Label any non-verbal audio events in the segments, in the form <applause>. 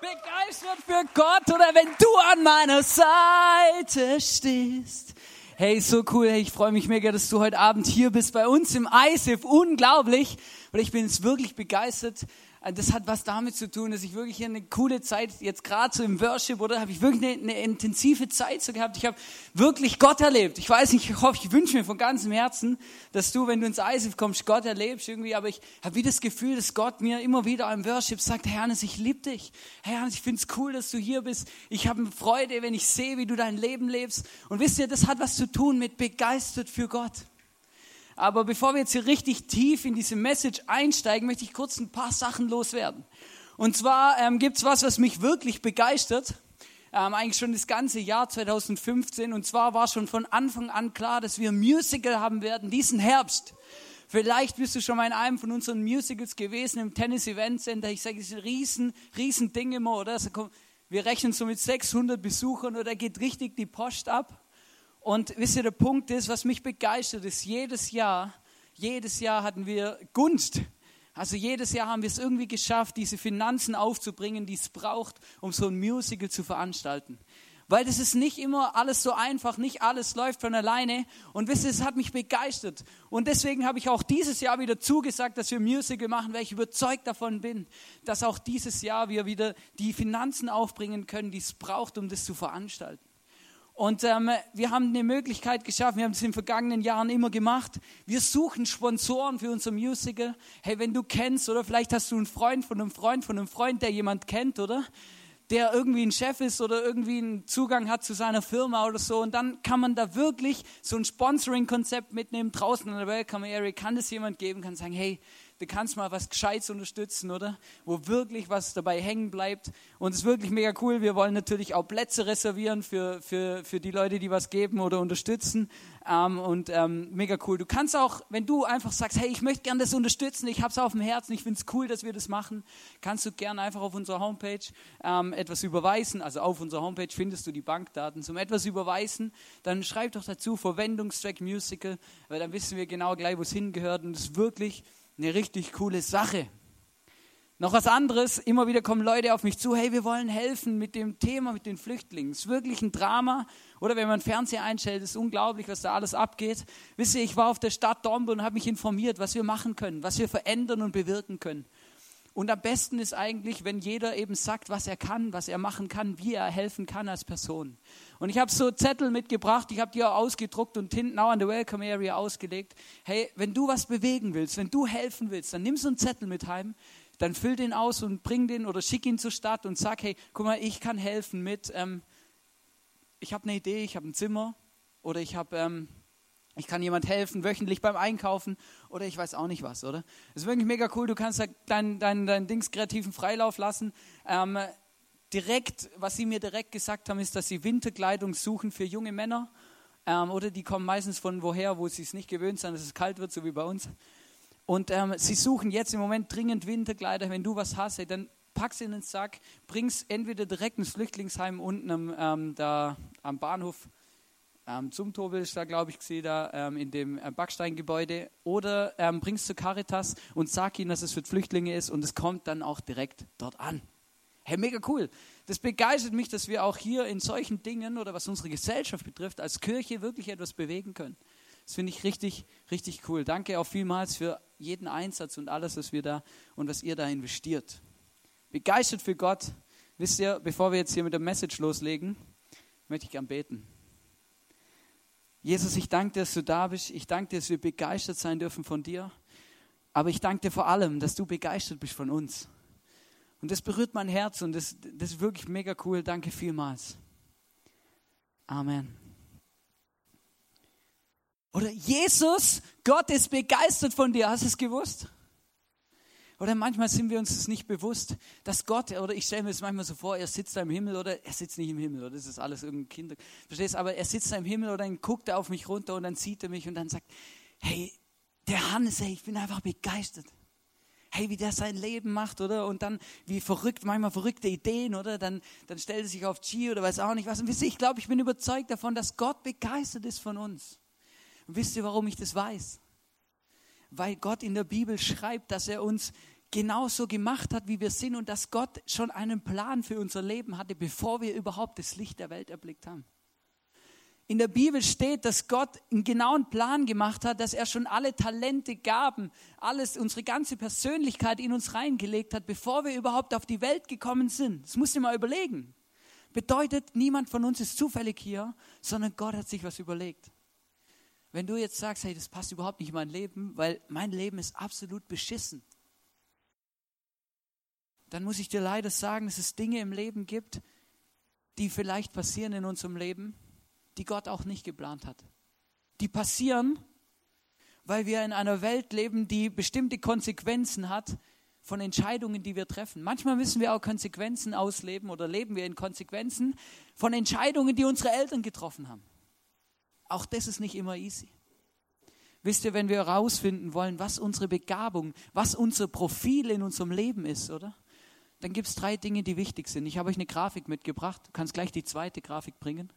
begeistert für Gott oder wenn du an meiner Seite stehst. Hey, so cool. Hey, ich freue mich mega, dass du heute Abend hier bist bei uns im ISIF. Unglaublich. Und ich bin jetzt wirklich begeistert, das hat was damit zu tun, dass ich wirklich eine coole Zeit, jetzt gerade so im Worship, oder habe ich wirklich eine, eine, intensive Zeit so gehabt. Ich habe wirklich Gott erlebt. Ich weiß nicht, ich hoffe, ich wünsche mir von ganzem Herzen, dass du, wenn du ins ISIF kommst, Gott erlebst irgendwie. Aber ich habe wie das Gefühl, dass Gott mir immer wieder im Worship sagt, Herr Hannes, ich liebe dich. Herr Hannes, ich finde es cool, dass du hier bist. Ich habe Freude, wenn ich sehe, wie du dein Leben lebst. Und wisst ihr, das hat was zu tun mit begeistert für Gott. Aber bevor wir jetzt hier richtig tief in diese Message einsteigen, möchte ich kurz ein paar Sachen loswerden. Und zwar ähm, gibt es was, was mich wirklich begeistert. Ähm, eigentlich schon das ganze Jahr 2015. Und zwar war schon von Anfang an klar, dass wir ein Musical haben werden diesen Herbst. Vielleicht bist du schon mal in einem von unseren Musicals gewesen im Tennis Event Center. Ich sage, das ist ein riesen, riesen Ding immer, oder? Also, wir rechnen so mit 600 Besuchern oder geht richtig die Post ab. Und wisst ihr, der Punkt ist, was mich begeistert, ist jedes Jahr, jedes Jahr hatten wir Gunst. Also jedes Jahr haben wir es irgendwie geschafft, diese Finanzen aufzubringen, die es braucht, um so ein Musical zu veranstalten. Weil das ist nicht immer alles so einfach, nicht alles läuft von alleine. Und wisst ihr, es hat mich begeistert. Und deswegen habe ich auch dieses Jahr wieder zugesagt, dass wir Musical machen, weil ich überzeugt davon bin, dass auch dieses Jahr wir wieder die Finanzen aufbringen können, die es braucht, um das zu veranstalten. Und ähm, wir haben eine Möglichkeit geschaffen, wir haben es in den vergangenen Jahren immer gemacht. Wir suchen Sponsoren für unser Musical. Hey, wenn du kennst, oder vielleicht hast du einen Freund von einem Freund von einem Freund, der jemand kennt, oder? Der irgendwie ein Chef ist oder irgendwie einen Zugang hat zu seiner Firma oder so. Und dann kann man da wirklich so ein Sponsoring-Konzept mitnehmen. Draußen in der Welcome Area kann das jemand geben, kann sagen, hey, du kannst mal was Gescheites unterstützen, oder? Wo wirklich was dabei hängen bleibt. Und es ist wirklich mega cool. Wir wollen natürlich auch Plätze reservieren für, für, für die Leute, die was geben oder unterstützen. Ähm, und ähm, mega cool. Du kannst auch, wenn du einfach sagst, hey, ich möchte gerne das unterstützen, ich habe es auf dem Herzen, ich finde es cool, dass wir das machen, kannst du gerne einfach auf unserer Homepage ähm, etwas überweisen. Also auf unserer Homepage findest du die Bankdaten zum etwas überweisen. Dann schreib doch dazu Verwendungstrack Musical, weil dann wissen wir genau gleich, wo es hingehört. Und es ist wirklich eine richtig coole Sache. Noch was anderes, immer wieder kommen Leute auf mich zu, hey, wir wollen helfen mit dem Thema, mit den Flüchtlingen. Es ist wirklich ein Drama. Oder wenn man Fernseher einstellt, ist unglaublich, was da alles abgeht. Wisst ihr, ich war auf der Stadt Dornbirn und habe mich informiert, was wir machen können, was wir verändern und bewirken können. Und am besten ist eigentlich, wenn jeder eben sagt, was er kann, was er machen kann, wie er helfen kann als Person. Und ich habe so Zettel mitgebracht, ich habe die auch ausgedruckt und hinten auch an der Welcome Area ausgelegt. Hey, wenn du was bewegen willst, wenn du helfen willst, dann nimm so einen Zettel mit heim, dann füll den aus und bring den oder schick ihn zur Stadt und sag, hey, guck mal, ich kann helfen mit, ähm, ich habe eine Idee, ich habe ein Zimmer oder ich habe, ähm, ich kann jemand helfen wöchentlich beim Einkaufen oder ich weiß auch nicht was, oder? Das ist wirklich mega cool, du kannst deinen dein, dein Dings kreativen Freilauf lassen. Ähm, direkt, was sie mir direkt gesagt haben, ist, dass sie Winterkleidung suchen für junge Männer. Ähm, oder die kommen meistens von woher, wo sie es nicht gewöhnt sind, dass es kalt wird, so wie bei uns. Und ähm, sie suchen jetzt im Moment dringend Winterkleider. Wenn du was hast, ey, dann pack's in den Sack, bring's entweder direkt ins Flüchtlingsheim unten am, ähm, da, am Bahnhof ähm, zum Tobel ist da, glaube ich, gesehen, da ähm, in dem äh, Backsteingebäude. Oder ähm, bring's zur Caritas und sag ihnen, dass es für Flüchtlinge ist und es kommt dann auch direkt dort an. Hey, mega cool. Das begeistert mich, dass wir auch hier in solchen Dingen oder was unsere Gesellschaft betrifft, als Kirche wirklich etwas bewegen können. Das finde ich richtig, richtig cool. Danke auch vielmals für jeden Einsatz und alles, was wir da und was ihr da investiert. Begeistert für Gott. Wisst ihr, bevor wir jetzt hier mit der Message loslegen, möchte ich gern beten. Jesus, ich danke dir, dass du da bist. Ich danke dir, dass wir begeistert sein dürfen von dir. Aber ich danke dir vor allem, dass du begeistert bist von uns. Und das berührt mein Herz und das, das ist wirklich mega cool. Danke vielmals. Amen. Oder Jesus, Gott ist begeistert von dir. Hast du es gewusst? Oder manchmal sind wir uns das nicht bewusst, dass Gott, oder ich stelle mir das manchmal so vor, er sitzt da im Himmel oder er sitzt nicht im Himmel, oder das ist alles irgendein Kind. Verstehst? Aber er sitzt da im Himmel oder dann guckt er auf mich runter und dann sieht er mich und dann sagt, hey, der Hannes, hey, ich bin einfach begeistert hey, wie der sein Leben macht, oder? Und dann, wie verrückt, manchmal verrückte Ideen, oder? Dann, dann stellt er sich auf G oder weiß auch nicht was. Und wisst ihr, ich glaube, ich bin überzeugt davon, dass Gott begeistert ist von uns. Und wisst ihr, warum ich das weiß? Weil Gott in der Bibel schreibt, dass er uns genauso gemacht hat, wie wir sind und dass Gott schon einen Plan für unser Leben hatte, bevor wir überhaupt das Licht der Welt erblickt haben. In der Bibel steht, dass Gott einen genauen Plan gemacht hat, dass er schon alle Talente, Gaben, alles, unsere ganze Persönlichkeit in uns reingelegt hat, bevor wir überhaupt auf die Welt gekommen sind. Das musst du mal überlegen. Bedeutet, niemand von uns ist zufällig hier, sondern Gott hat sich was überlegt. Wenn du jetzt sagst, hey, das passt überhaupt nicht in mein Leben, weil mein Leben ist absolut beschissen, dann muss ich dir leider sagen, dass es Dinge im Leben gibt, die vielleicht passieren in unserem Leben, die Gott auch nicht geplant hat. Die passieren, weil wir in einer Welt leben, die bestimmte Konsequenzen hat von Entscheidungen, die wir treffen. Manchmal müssen wir auch Konsequenzen ausleben oder leben wir in Konsequenzen von Entscheidungen, die unsere Eltern getroffen haben. Auch das ist nicht immer easy. Wisst ihr, wenn wir herausfinden wollen, was unsere Begabung, was unser Profil in unserem Leben ist, oder? Dann gibt es drei Dinge, die wichtig sind. Ich habe euch eine Grafik mitgebracht. Du kannst gleich die zweite Grafik bringen.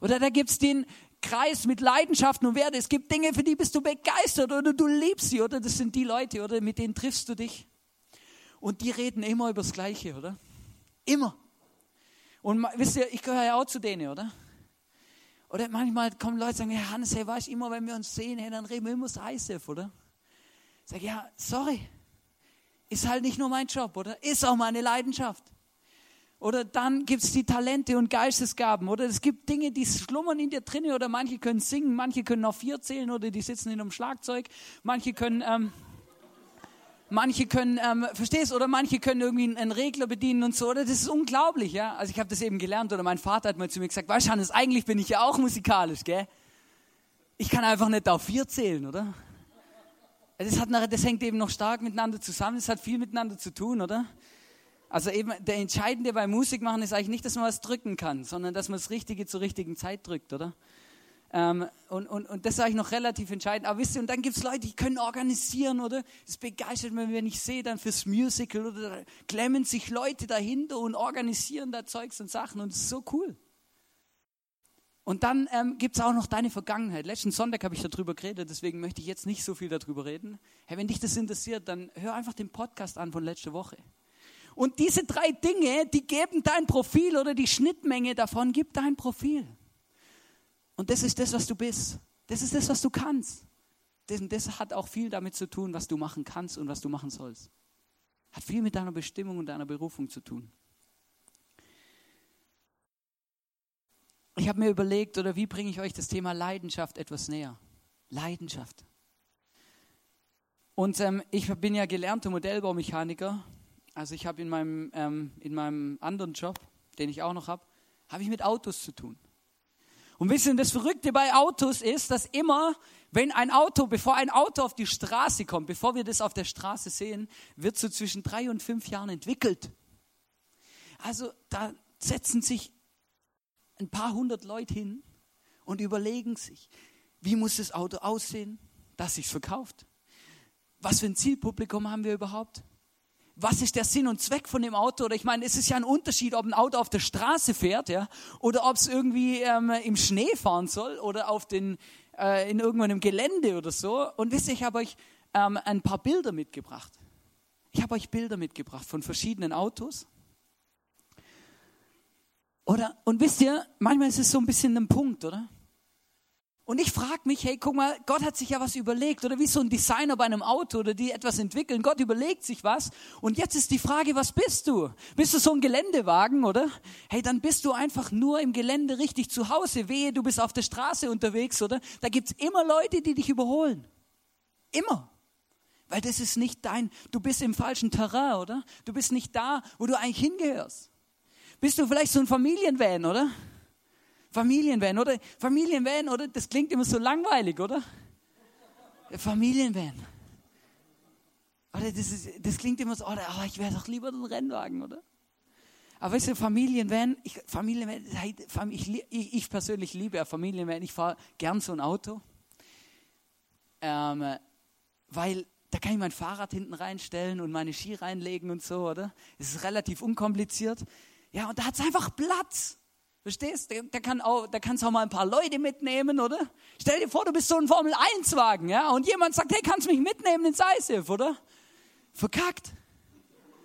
Oder da gibt es den Kreis mit Leidenschaften und Werte. Es gibt Dinge, für die bist du begeistert oder du liebst sie, oder? Das sind die Leute, oder? Mit denen triffst du dich. Und die reden immer über das Gleiche, oder? Immer. Und wisst ihr, ich gehöre ja auch zu denen, oder? Oder manchmal kommen Leute und sagen, hey Hannes, hey, weißt du, immer wenn wir uns sehen, hey, dann reden wir immer das ISF, oder? Ich sage, ja, sorry. Ist halt nicht nur mein Job, oder? Ist auch meine Leidenschaft. Oder dann gibt es die Talente und Geistesgaben. Oder es gibt Dinge, die schlummern in dir drin. Oder manche können singen, manche können auf vier zählen oder die sitzen in einem Schlagzeug. Manche können, ähm, manche können, ähm, verstehst Oder manche können irgendwie einen Regler bedienen und so. Oder das ist unglaublich, ja. Also ich habe das eben gelernt. Oder mein Vater hat mal zu mir gesagt, weißt du, Hannes, eigentlich bin ich ja auch musikalisch, gell? Ich kann einfach nicht auf vier zählen, oder? Das, hat, das hängt eben noch stark miteinander zusammen. Das hat viel miteinander zu tun, oder? Also eben der Entscheidende beim Musik machen ist eigentlich nicht, dass man was drücken kann, sondern dass man das Richtige zur richtigen Zeit drückt, oder? Ähm, und, und, und das ist eigentlich noch relativ entscheidend. Aber wisst ihr, und dann gibt es Leute, die können organisieren, oder? Das begeistert mich, wenn ich sehe, dann fürs Musical, oder da klemmen sich Leute dahinter und organisieren da Zeugs und Sachen und es ist so cool. Und dann ähm, gibt es auch noch deine Vergangenheit. Letzten Sonntag habe ich darüber geredet, deswegen möchte ich jetzt nicht so viel darüber reden. Hey, wenn dich das interessiert, dann hör einfach den Podcast an von letzter Woche. Und diese drei Dinge, die geben dein Profil oder die Schnittmenge davon gibt dein Profil. Und das ist das, was du bist. Das ist das, was du kannst. Das, das hat auch viel damit zu tun, was du machen kannst und was du machen sollst. Hat viel mit deiner Bestimmung und deiner Berufung zu tun. Ich habe mir überlegt, oder wie bringe ich euch das Thema Leidenschaft etwas näher? Leidenschaft. Und ähm, ich bin ja gelernter Modellbaumechaniker also ich habe in meinem, ähm, in meinem anderen Job, den ich auch noch habe, habe ich mit Autos zu tun. Und wissen, das Verrückte bei Autos ist, dass immer, wenn ein Auto, bevor ein Auto auf die Straße kommt, bevor wir das auf der Straße sehen, wird so zwischen drei und fünf Jahren entwickelt. Also da setzen sich ein paar hundert Leute hin und überlegen sich, wie muss das Auto aussehen, dass sich's verkauft? Was für ein Zielpublikum haben wir überhaupt? Was ist der Sinn und Zweck von dem Auto? Oder ich meine, es ist ja ein Unterschied, ob ein Auto auf der Straße fährt, ja, oder ob es irgendwie ähm, im Schnee fahren soll oder auf den, äh, in irgendeinem Gelände oder so. Und wisst ihr, ich habe euch ähm, ein paar Bilder mitgebracht. Ich habe euch Bilder mitgebracht von verschiedenen Autos. Oder, und wisst ihr, manchmal ist es so ein bisschen ein Punkt, oder? Und ich frage mich, hey, guck mal, Gott hat sich ja was überlegt, oder wie so ein Designer bei einem Auto oder die etwas entwickeln. Gott überlegt sich was. Und jetzt ist die Frage, was bist du? Bist du so ein Geländewagen, oder? Hey, dann bist du einfach nur im Gelände richtig zu Hause. Wehe, du bist auf der Straße unterwegs, oder? Da gibt's immer Leute, die dich überholen. Immer. Weil das ist nicht dein, du bist im falschen Terrain, oder? Du bist nicht da, wo du eigentlich hingehörst. Bist du vielleicht so ein Familienvan, oder? Familienvan, oder? Familienvan, oder? Das klingt immer so langweilig, oder? Familienvan. Oder das, ist, das klingt immer so, oder, oh, ich wäre doch lieber ein Rennwagen, oder? Aber weißt du, Familienvan, ich, Familienvan, ich, ich, ich persönlich liebe ja Familienvan, ich fahre gern so ein Auto, ähm, weil da kann ich mein Fahrrad hinten reinstellen und meine Ski reinlegen und so, oder? Es ist relativ unkompliziert. Ja, und da hat es einfach Platz. Verstehst? Da, da, kann auch, da kannst du auch mal ein paar Leute mitnehmen, oder? Stell dir vor, du bist so ein Formel-1-Wagen, ja, und jemand sagt, hey, kannst du mich mitnehmen ins ISIF, oder? verkackt.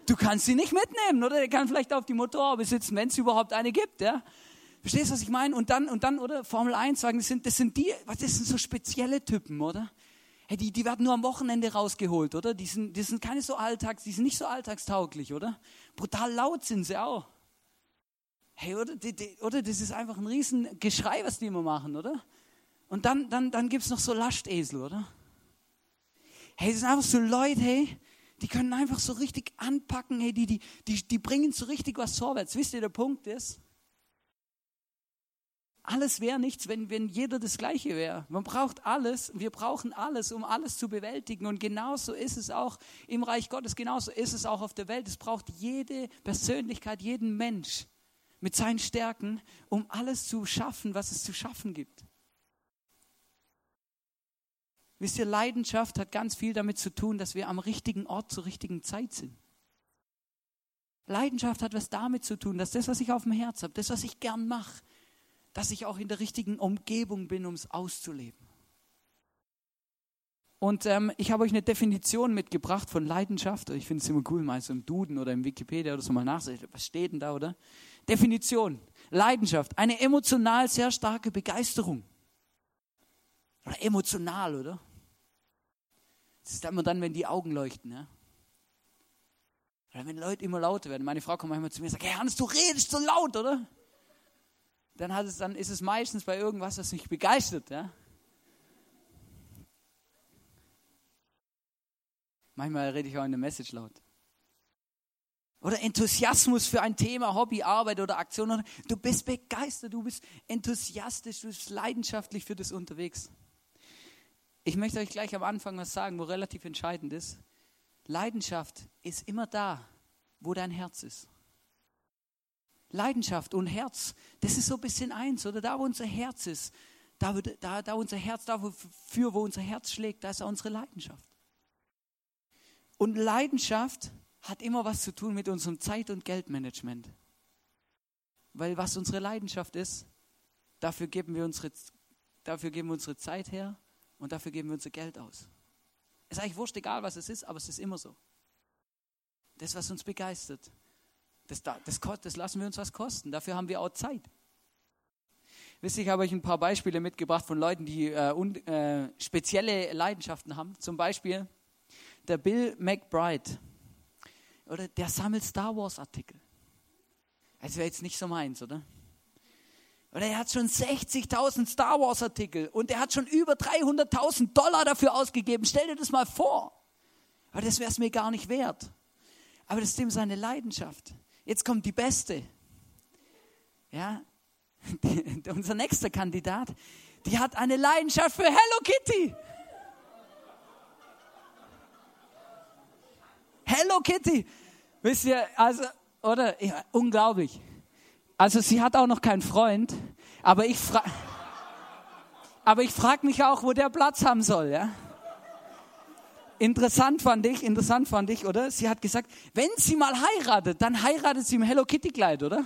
Du kannst sie nicht mitnehmen, oder? Der kann vielleicht auf die Motorhaube sitzen, wenn es überhaupt eine gibt, ja? Verstehst du, was ich meine? Und dann, und dann, oder? Formel 1 sagen, das sind, das sind die, was, das sind so spezielle Typen, oder? Hey, die, die werden nur am Wochenende rausgeholt, oder? Die sind, die sind keine so alltags, die sind nicht so alltagstauglich, oder? Brutal laut sind sie auch. Hey, oder? Die, die, oder? Das ist einfach ein riesen Geschrei, was die immer machen, oder? Und dann, dann, dann gibt es noch so Lastesel, oder? Hey, das sind einfach so Leute, hey, die können einfach so richtig anpacken, hey, die, die, die, die bringen so richtig was vorwärts. Wisst ihr, der Punkt ist, alles wäre nichts, wenn, wenn jeder das Gleiche wäre. Man braucht alles, wir brauchen alles, um alles zu bewältigen. Und genauso ist es auch im Reich Gottes, genauso ist es auch auf der Welt. Es braucht jede Persönlichkeit, jeden Mensch mit seinen Stärken, um alles zu schaffen, was es zu schaffen gibt. Wisst ihr, Leidenschaft hat ganz viel damit zu tun, dass wir am richtigen Ort zur richtigen Zeit sind. Leidenschaft hat was damit zu tun, dass das, was ich auf dem Herz habe, das, was ich gern mache, dass ich auch in der richtigen Umgebung bin, um es auszuleben. Und ähm, ich habe euch eine Definition mitgebracht von Leidenschaft. Ich finde es immer cool, mal so im Duden oder im Wikipedia oder so mal nachsehen. Was steht denn da, oder? Definition. Leidenschaft. Eine emotional sehr starke Begeisterung. Oder emotional, oder? Das ist immer dann, wenn die Augen leuchten. Ja? Oder wenn Leute immer lauter werden. Meine Frau kommt manchmal zu mir und sagt, hey Hans, du redest so laut, oder? Dann, hat es, dann ist es meistens bei irgendwas, das mich begeistert. Ja? Manchmal rede ich auch in der Message laut. Oder Enthusiasmus für ein Thema, Hobby, Arbeit oder Aktion. Du bist begeistert, du bist enthusiastisch, du bist leidenschaftlich für das unterwegs. Ich möchte euch gleich am Anfang was sagen, wo relativ entscheidend ist. Leidenschaft ist immer da, wo dein Herz ist. Leidenschaft und Herz, das ist so ein bisschen eins, oder da, wo unser Herz ist, da, da, da unser Herz, da für wo unser Herz schlägt, da ist auch unsere Leidenschaft. Und Leidenschaft hat immer was zu tun mit unserem Zeit- und Geldmanagement. Weil was unsere Leidenschaft ist, dafür geben wir unsere, dafür geben wir unsere Zeit her, und dafür geben wir unser Geld aus. Es ist eigentlich wurscht, egal was es ist, aber es ist immer so. Das, was uns begeistert, das, das, das lassen wir uns was kosten. Dafür haben wir auch Zeit. Wisst ihr, ich habe euch ein paar Beispiele mitgebracht von Leuten, die äh, un, äh, spezielle Leidenschaften haben. Zum Beispiel der Bill McBride. Oder der sammelt Star Wars Artikel. Das wäre jetzt nicht so meins, oder? Und er hat schon 60.000 Star Wars Artikel und er hat schon über 300.000 Dollar dafür ausgegeben. Stell dir das mal vor. Aber das wäre es mir gar nicht wert. Aber das ist ihm seine Leidenschaft. Jetzt kommt die beste. Ja, <laughs> unser nächster Kandidat, die hat eine Leidenschaft für Hello Kitty. Hello Kitty. Wisst ihr, also, oder? Ja, unglaublich. Also sie hat auch noch keinen Freund, aber ich frage aber ich frage mich auch, wo der Platz haben soll, ja? Interessant fand ich, interessant fand ich, oder? Sie hat gesagt, wenn sie mal heiratet, dann heiratet sie im Hello Kitty Kleid, oder?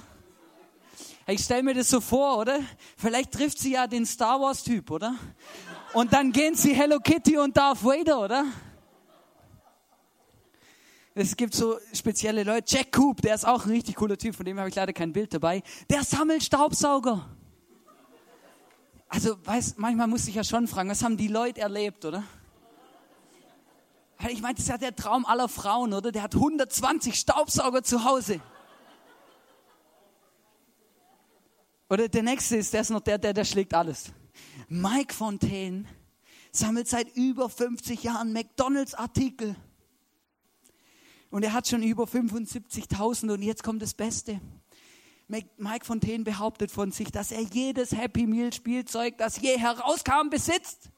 Ich stelle mir das so vor, oder? Vielleicht trifft sie ja den Star Wars Typ, oder? Und dann gehen sie Hello Kitty und Darth Vader, oder? Es gibt so spezielle Leute. Jack Coop, der ist auch ein richtig cooler Typ, von dem habe ich leider kein Bild dabei. Der sammelt Staubsauger. Also, weiß, manchmal muss ich ja schon fragen, was haben die Leute erlebt, oder? Ich meine, das ist ja der Traum aller Frauen, oder? Der hat 120 Staubsauger zu Hause. Oder der nächste ist, der ist noch der, der, der schlägt alles. Mike Fontaine sammelt seit über 50 Jahren McDonalds-Artikel. Und er hat schon über 75.000 und jetzt kommt das Beste. Mike Fontaine behauptet von sich, dass er jedes Happy Meal Spielzeug, das je herauskam, besitzt.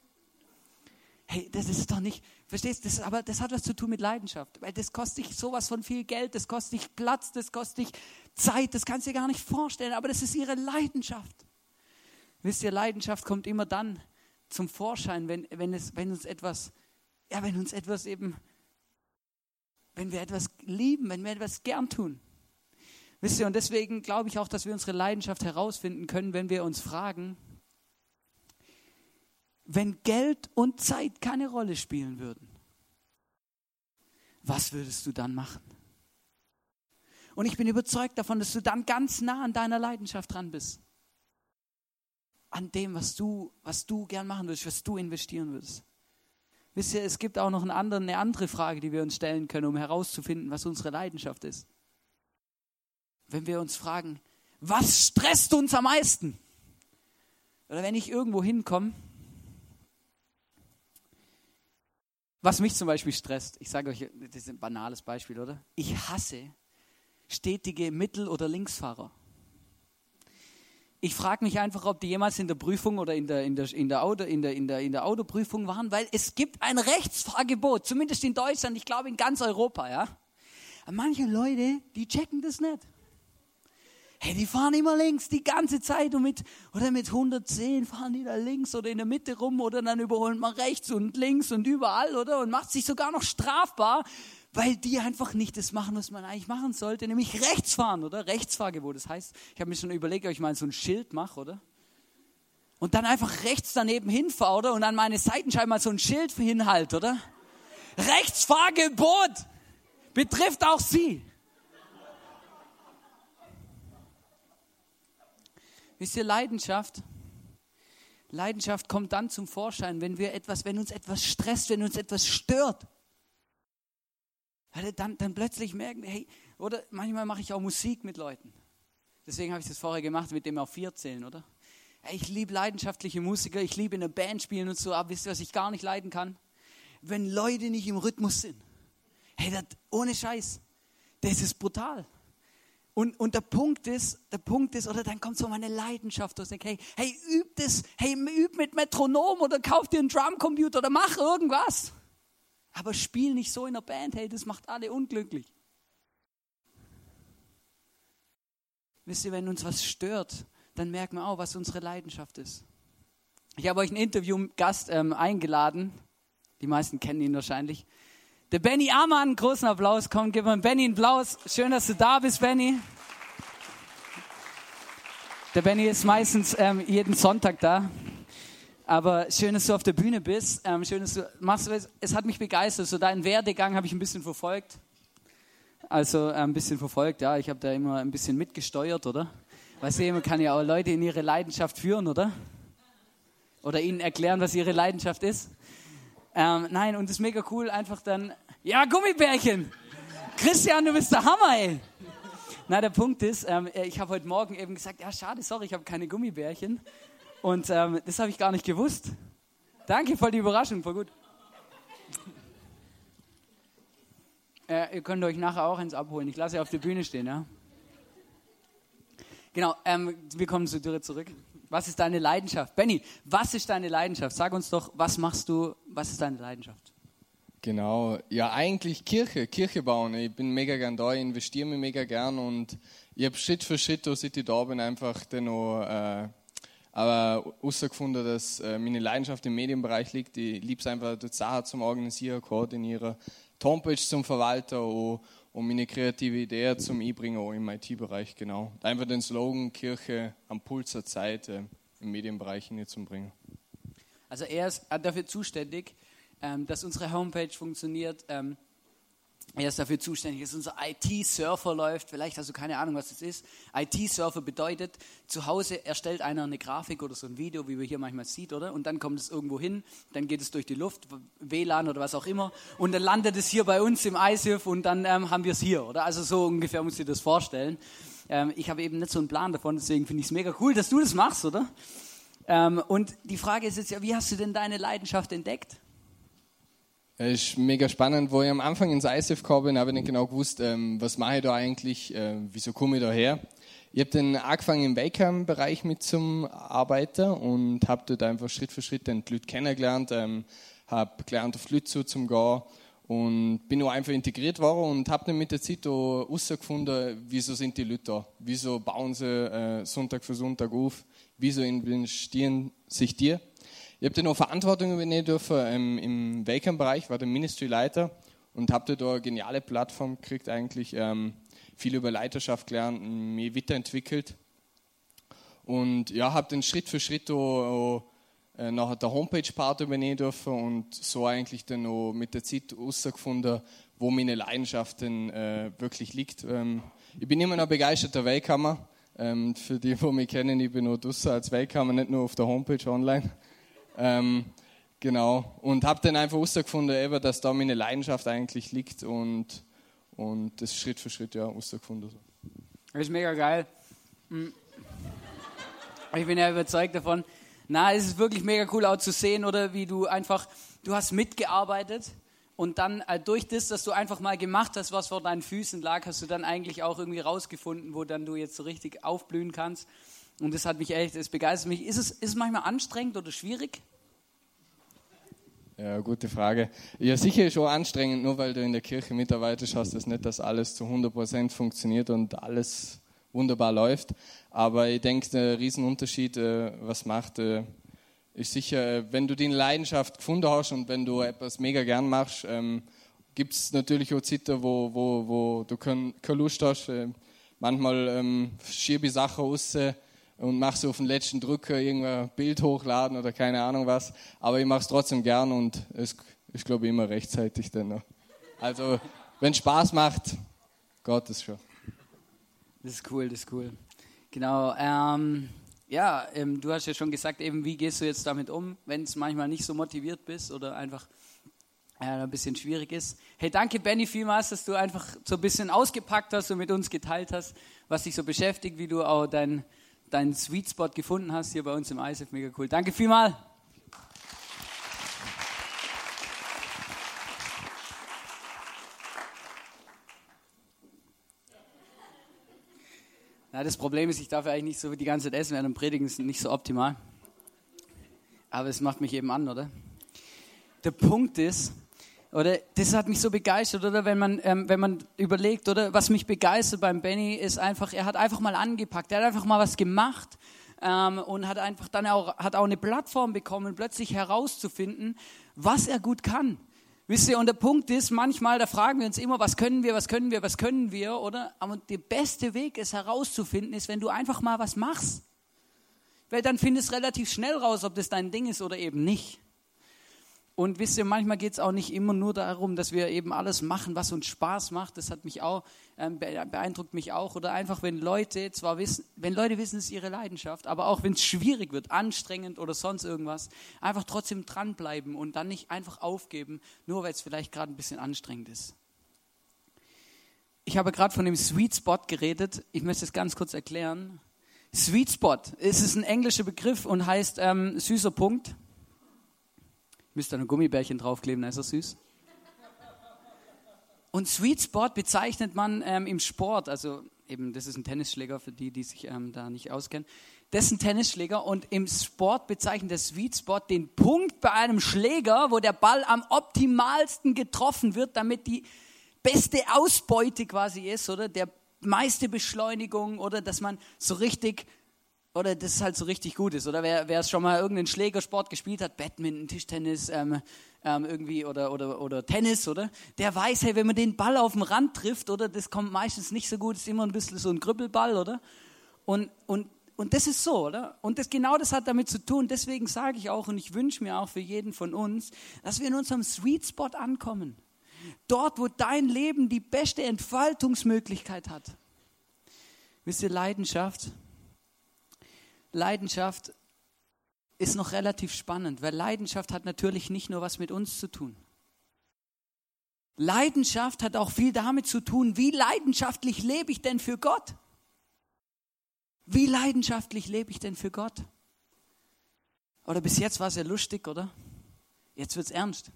Hey, das ist doch nicht, verstehst du, das, aber das hat was zu tun mit Leidenschaft, weil das kostet dich sowas von viel Geld, das kostet dich Platz, das kostet dich Zeit, das kannst du dir gar nicht vorstellen, aber das ist ihre Leidenschaft. Wisst ihr, Leidenschaft kommt immer dann zum Vorschein, wenn, wenn, es, wenn uns etwas, ja, wenn uns etwas eben wenn wir etwas lieben, wenn wir etwas gern tun. Wisst ihr, und deswegen glaube ich auch, dass wir unsere Leidenschaft herausfinden können, wenn wir uns fragen, wenn Geld und Zeit keine Rolle spielen würden. was würdest du dann machen? Und ich bin überzeugt davon, dass du dann ganz nah an deiner Leidenschaft dran bist. An dem, was du, was du gern machen würdest, was du investieren würdest. Wisst ihr, es gibt auch noch eine andere, Frage, die wir uns stellen können, um herauszufinden, was unsere Leidenschaft ist. Wenn wir uns fragen, was stresst uns am meisten? Oder wenn ich irgendwo hinkomme, was mich zum Beispiel stresst, ich sage euch, das ist ein banales Beispiel, oder? Ich hasse stetige Mittel- oder Linksfahrer. Ich frage mich einfach, ob die jemals in der Prüfung oder in der, in, der, in, der Auto, in, der, in, der, in der Autoprüfung waren, weil es gibt ein Rechtsfahrgebot, zumindest in Deutschland, ich glaube in ganz Europa, ja. Manche Leute, die checken das nicht. Hey, die fahren immer links die ganze Zeit und mit, oder mit 110 fahren die da links oder in der Mitte rum oder dann überholen man rechts und links und überall, oder? Und macht sich sogar noch strafbar, weil die einfach nicht das machen, was man eigentlich machen sollte, nämlich rechts fahren, oder? Rechtsfahrgebot. Das heißt, ich habe mir schon überlegt, ob ich mal so ein Schild mache, oder? Und dann einfach rechts daneben hinfahre, oder? Und an meine Seitenscheibe mal so ein Schild hinhalte, oder? Rechtsfahrgebot betrifft auch Sie. Wisst ihr, Leidenschaft? Leidenschaft kommt dann zum Vorschein, wenn wir etwas, wenn uns etwas stresst, wenn uns etwas stört. Dann, dann plötzlich merken, hey, oder manchmal mache ich auch Musik mit Leuten. Deswegen habe ich das vorher gemacht mit dem auf vier zählen, oder? Hey, ich liebe leidenschaftliche Musiker, ich liebe in einer Band spielen und so, aber wisst ihr, was ich gar nicht leiden kann? Wenn Leute nicht im Rhythmus sind. Hey, das, ohne Scheiß, das ist brutal. Und, und der Punkt ist, der Punkt ist, oder dann kommt so meine Leidenschaft aus, hey, hey, üb das, hey, üb mit Metronom oder kauf dir einen Drumcomputer oder mach irgendwas. Aber spiel nicht so in der Band, hey, das macht alle unglücklich. Wisst ihr, wenn uns was stört, dann merken wir auch, was unsere Leidenschaft ist. Ich habe euch einen Interviewgast ähm, eingeladen. Die meisten kennen ihn wahrscheinlich. Der Benny Amann, großen Applaus. Komm, gib mal Benny einen Applaus. Schön, dass du da bist, Benny. Der Benny ist meistens ähm, jeden Sonntag da. Aber schön, dass du auf der Bühne bist. Ähm, schön, dass du machst. Es hat mich begeistert. So deinen Werdegang habe ich ein bisschen verfolgt. Also äh, ein bisschen verfolgt, ja. Ich habe da immer ein bisschen mitgesteuert, oder? Weißt du, man kann ja auch Leute in ihre Leidenschaft führen, oder? Oder ihnen erklären, was ihre Leidenschaft ist. Ähm, nein, und es ist mega cool, einfach dann, ja, Gummibärchen! Christian, du bist der Hammer, ey! Na, der Punkt ist, ähm, ich habe heute Morgen eben gesagt, ja, schade, sorry, ich habe keine Gummibärchen. Und ähm, das habe ich gar nicht gewusst. Danke, voll die Überraschung, voll gut. Äh, ihr könnt euch nachher auch eins abholen. Ich lasse auf der Bühne stehen, ja. Genau, ähm, wir kommen zu dir zurück. Was ist deine Leidenschaft? Benny, was ist deine Leidenschaft? Sag uns doch, was machst du, was ist deine Leidenschaft? Genau, ja eigentlich Kirche, Kirche bauen. Ich bin mega gern da, investiere mich mega gern und ich habe Schritt für Schritt, seit ich da bin, einfach den noch äh, aber herausgefunden, dass äh, meine Leidenschaft im Medienbereich liegt. Ich liebe es einfach, die Sachen zum Organisieren, Koordinieren, die Homepage zum Verwalten und, meine kreative Idee zum Einbringen auch im IT-Bereich, genau. Einfach den Slogan Kirche am Puls der Zeit äh, im Medienbereich hinzubringen. Also er ist dafür zuständig, ähm, dass unsere Homepage funktioniert, ähm, er ist dafür zuständig, dass unser IT-Surfer läuft. Vielleicht hast du keine Ahnung, was das ist. IT-Surfer bedeutet, zu Hause erstellt einer eine Grafik oder so ein Video, wie wir hier manchmal sieht, oder? Und dann kommt es irgendwo hin, dann geht es durch die Luft, WLAN oder was auch immer, und dann landet es hier bei uns im ISIF und dann ähm, haben wir es hier, oder? Also so ungefähr muss ich dir das vorstellen. Ähm, ich habe eben nicht so einen Plan davon, deswegen finde ich es mega cool, dass du das machst, oder? Ähm, und die Frage ist jetzt ja, wie hast du denn deine Leidenschaft entdeckt? Es ist mega spannend, wo ich am Anfang ins ISF gekommen bin, habe ich nicht genau gewusst, ähm, was mache ich da eigentlich, äh, wieso komme ich da her. Ich habe dann angefangen im Wacom-Bereich mit zum Arbeiten und habe dort einfach Schritt für Schritt den Leute kennengelernt, ähm, habe gelernt, auf Leute zu zum gehen und bin auch einfach integriert worden und habe dann mit der Zeit auch herausgefunden, wieso sind die Leute da, wieso bauen sie äh, Sonntag für Sonntag auf, wieso investieren sich dir. Ich habe dann auch Verantwortung übernehmen dürfen ähm, im Welcome-Bereich, war der Ministry-Leiter und habe da eine geniale Plattform gekriegt, eigentlich ähm, viel über Leiterschaft gelernt, mich weiterentwickelt und ja, habe dann Schritt für Schritt auch, auch nachher der Homepage-Part übernehmen dürfen und so eigentlich dann auch mit der Zeit herausgefunden, wo meine Leidenschaft denn äh, wirklich liegt. Ähm, ich bin immer noch begeisterter Weltkammer. Ähm, für die, die mich kennen, ich bin nur draußen als Weltkammer, nicht nur auf der Homepage online. Ähm, genau. Und habe dann einfach herausgefunden, dass da meine Leidenschaft eigentlich liegt und, und das Schritt für Schritt ja herausgefunden. Das ist mega geil. Hm. Ich bin ja überzeugt davon. Na, es ist wirklich mega cool auch zu sehen, oder wie du einfach, du hast mitgearbeitet und dann äh, durch das, dass du einfach mal gemacht hast, was vor deinen Füßen lag, hast du dann eigentlich auch irgendwie rausgefunden, wo dann du jetzt so richtig aufblühen kannst. Und das hat mich echt, das begeistert mich. Ist es, ist es manchmal anstrengend oder schwierig? Ja, gute Frage. Ja, sicher schon anstrengend, nur weil du in der Kirche mitarbeitest, hast das nicht, dass alles zu 100% funktioniert und alles wunderbar läuft. Aber ich denke, der Riesenunterschied, äh, was macht, äh, ist sicher, äh, wenn du die Leidenschaft gefunden hast und wenn du etwas mega gern machst, ähm, gibt es natürlich auch Zeiten, wo, wo, wo du keine Lust hast. manchmal ähm, schiebe ich Sachen raus und mache so auf den letzten Drücker irgendein Bild hochladen oder keine Ahnung was. Aber ich mache es trotzdem gern und es ist, glaube ich, immer rechtzeitig dann noch. Also, wenn Spaß macht, Gott ist schon. Das ist cool, das ist cool. Genau. Ähm, ja, ähm, du hast ja schon gesagt, eben, wie gehst du jetzt damit um, wenn es manchmal nicht so motiviert bist oder einfach äh, ein bisschen schwierig ist. Hey, danke Benny vielmals, dass du einfach so ein bisschen ausgepackt hast und mit uns geteilt hast, was dich so beschäftigt, wie du auch dein, deinen Sweet Spot gefunden hast hier bei uns im ISF. Mega cool. Danke vielmals. Ja, das Problem ist, ich darf ja eigentlich nicht so die ganze Zeit essen, während dem Predigen ist nicht so optimal. Aber es macht mich eben an, oder? Der Punkt ist, oder das hat mich so begeistert, oder wenn man, ähm, wenn man überlegt, oder was mich begeistert beim Benny ist einfach, er hat einfach mal angepackt, er hat einfach mal was gemacht ähm, und hat einfach dann auch, hat auch eine Plattform bekommen, plötzlich herauszufinden, was er gut kann. Wisst ihr, und der Punkt ist, manchmal, da fragen wir uns immer, was können wir, was können wir, was können wir, oder? Aber der beste Weg, es herauszufinden, ist, wenn du einfach mal was machst. Weil dann findest du relativ schnell raus, ob das dein Ding ist oder eben nicht. Und wisst ihr, manchmal geht es auch nicht immer nur darum, dass wir eben alles machen, was uns Spaß macht. Das hat mich auch, ähm, beeindruckt mich auch. Oder einfach, wenn Leute zwar wissen, wenn Leute wissen, es ist ihre Leidenschaft, aber auch wenn es schwierig wird, anstrengend oder sonst irgendwas, einfach trotzdem dranbleiben und dann nicht einfach aufgeben, nur weil es vielleicht gerade ein bisschen anstrengend ist. Ich habe gerade von dem Sweet Spot geredet. Ich möchte es ganz kurz erklären. Sweet Spot, es ist ein englischer Begriff und heißt ähm, süßer Punkt. Müsst ihr ein Gummibärchen draufkleben, dann ist er süß. Und Sweet Spot bezeichnet man ähm, im Sport, also eben, das ist ein Tennisschläger für die, die sich ähm, da nicht auskennen. Das ist ein Tennisschläger und im Sport bezeichnet der Sweet Spot den Punkt bei einem Schläger, wo der Ball am optimalsten getroffen wird, damit die beste Ausbeute quasi ist, oder der meiste Beschleunigung, oder dass man so richtig oder das halt so richtig gut ist. Oder wer, wer es schon mal irgendeinen Schlägersport gespielt hat, Badminton, Tischtennis, ähm, ähm, irgendwie oder, oder, oder Tennis, oder? Der weiß, hey, wenn man den Ball auf dem Rand trifft, oder? Das kommt meistens nicht so gut, ist immer ein bisschen so ein Grüppelball, oder? Und, und, und das ist so, oder? Und das, genau das hat damit zu tun. Deswegen sage ich auch und ich wünsche mir auch für jeden von uns, dass wir in unserem Sweet Spot ankommen. Dort, wo dein Leben die beste Entfaltungsmöglichkeit hat. Wisst ihr, Leidenschaft, Leidenschaft ist noch relativ spannend, weil Leidenschaft hat natürlich nicht nur was mit uns zu tun. Leidenschaft hat auch viel damit zu tun, wie leidenschaftlich lebe ich denn für Gott? Wie leidenschaftlich lebe ich denn für Gott? Oder bis jetzt war es ja lustig, oder? Jetzt wird es ernst.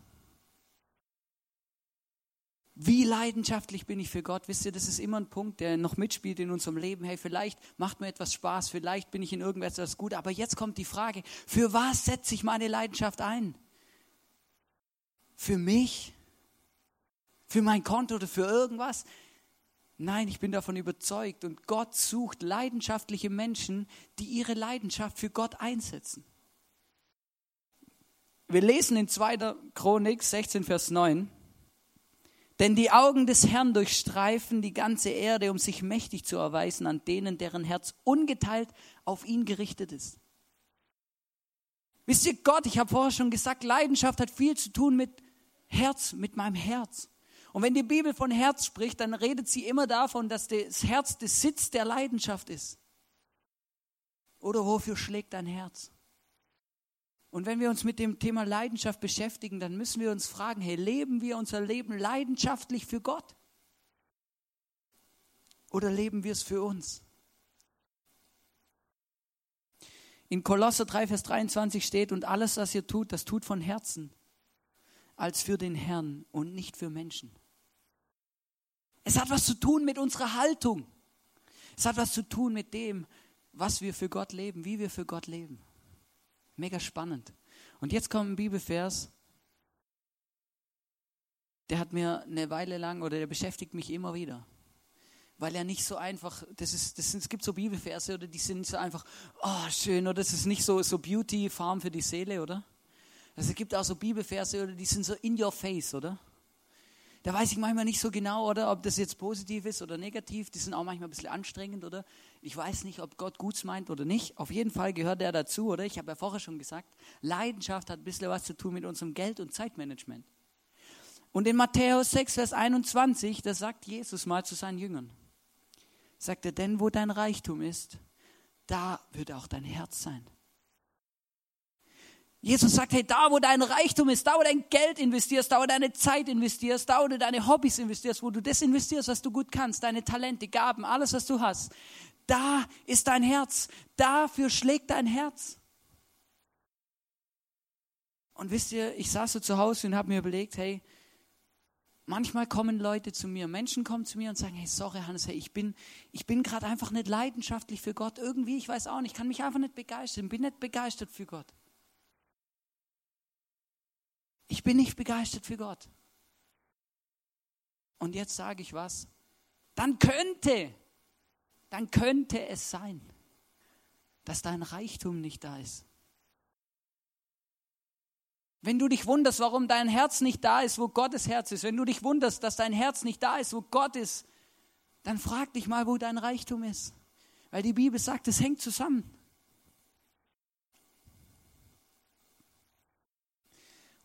Wie leidenschaftlich bin ich für Gott? Wisst ihr, das ist immer ein Punkt, der noch mitspielt in unserem Leben. Hey, vielleicht macht mir etwas Spaß, vielleicht bin ich in irgendetwas gut, aber jetzt kommt die Frage, für was setze ich meine Leidenschaft ein? Für mich? Für mein Konto oder für irgendwas? Nein, ich bin davon überzeugt und Gott sucht leidenschaftliche Menschen, die ihre Leidenschaft für Gott einsetzen. Wir lesen in 2. Chronik 16, Vers 9. Denn die Augen des Herrn durchstreifen die ganze Erde, um sich mächtig zu erweisen an denen, deren Herz ungeteilt auf ihn gerichtet ist. Wisst ihr, Gott, ich habe vorher schon gesagt, Leidenschaft hat viel zu tun mit Herz, mit meinem Herz. Und wenn die Bibel von Herz spricht, dann redet sie immer davon, dass das Herz der Sitz der Leidenschaft ist. Oder wofür schlägt dein Herz? Und wenn wir uns mit dem Thema Leidenschaft beschäftigen, dann müssen wir uns fragen, hey, leben wir unser Leben leidenschaftlich für Gott? Oder leben wir es für uns? In Kolosser 3, Vers 23 steht, und alles, was ihr tut, das tut von Herzen, als für den Herrn und nicht für Menschen. Es hat was zu tun mit unserer Haltung. Es hat was zu tun mit dem, was wir für Gott leben, wie wir für Gott leben. Mega spannend. Und jetzt kommt ein Bibelvers, der hat mir eine Weile lang oder der beschäftigt mich immer wieder. Weil er nicht so einfach, das ist, das sind, es gibt so Bibelverse oder die sind so einfach, oh schön, oder das ist nicht so, so Beauty, Farm für die Seele, oder? Also es gibt auch so Bibelverse oder die sind so in your face, oder? Da weiß ich manchmal nicht so genau, oder ob das jetzt positiv ist oder negativ. Die sind auch manchmal ein bisschen anstrengend, oder? Ich weiß nicht, ob Gott Guts meint oder nicht. Auf jeden Fall gehört der dazu, oder? Ich habe ja vorher schon gesagt, Leidenschaft hat ein bisschen was zu tun mit unserem Geld- und Zeitmanagement. Und in Matthäus 6, Vers 21, da sagt Jesus mal zu seinen Jüngern, sagt er, denn wo dein Reichtum ist, da wird auch dein Herz sein. Jesus sagt, hey, da wo dein Reichtum ist, da wo dein Geld investierst, da wo deine Zeit investierst, da wo du deine Hobbys investierst, wo du das investierst, was du gut kannst, deine Talente, Gaben, alles, was du hast, da ist dein Herz. Dafür schlägt dein Herz. Und wisst ihr, ich saß so zu Hause und habe mir überlegt, hey, manchmal kommen Leute zu mir, Menschen kommen zu mir und sagen, hey, sorry Hannes, hey, ich bin, ich bin gerade einfach nicht leidenschaftlich für Gott. Irgendwie, ich weiß auch nicht, ich kann mich einfach nicht begeistern, bin nicht begeistert für Gott. Ich bin nicht begeistert für Gott. Und jetzt sage ich was. Dann könnte, dann könnte es sein, dass dein Reichtum nicht da ist. Wenn du dich wunderst, warum dein Herz nicht da ist, wo Gottes Herz ist, wenn du dich wunderst, dass dein Herz nicht da ist, wo Gott ist, dann frag dich mal, wo dein Reichtum ist. Weil die Bibel sagt, es hängt zusammen.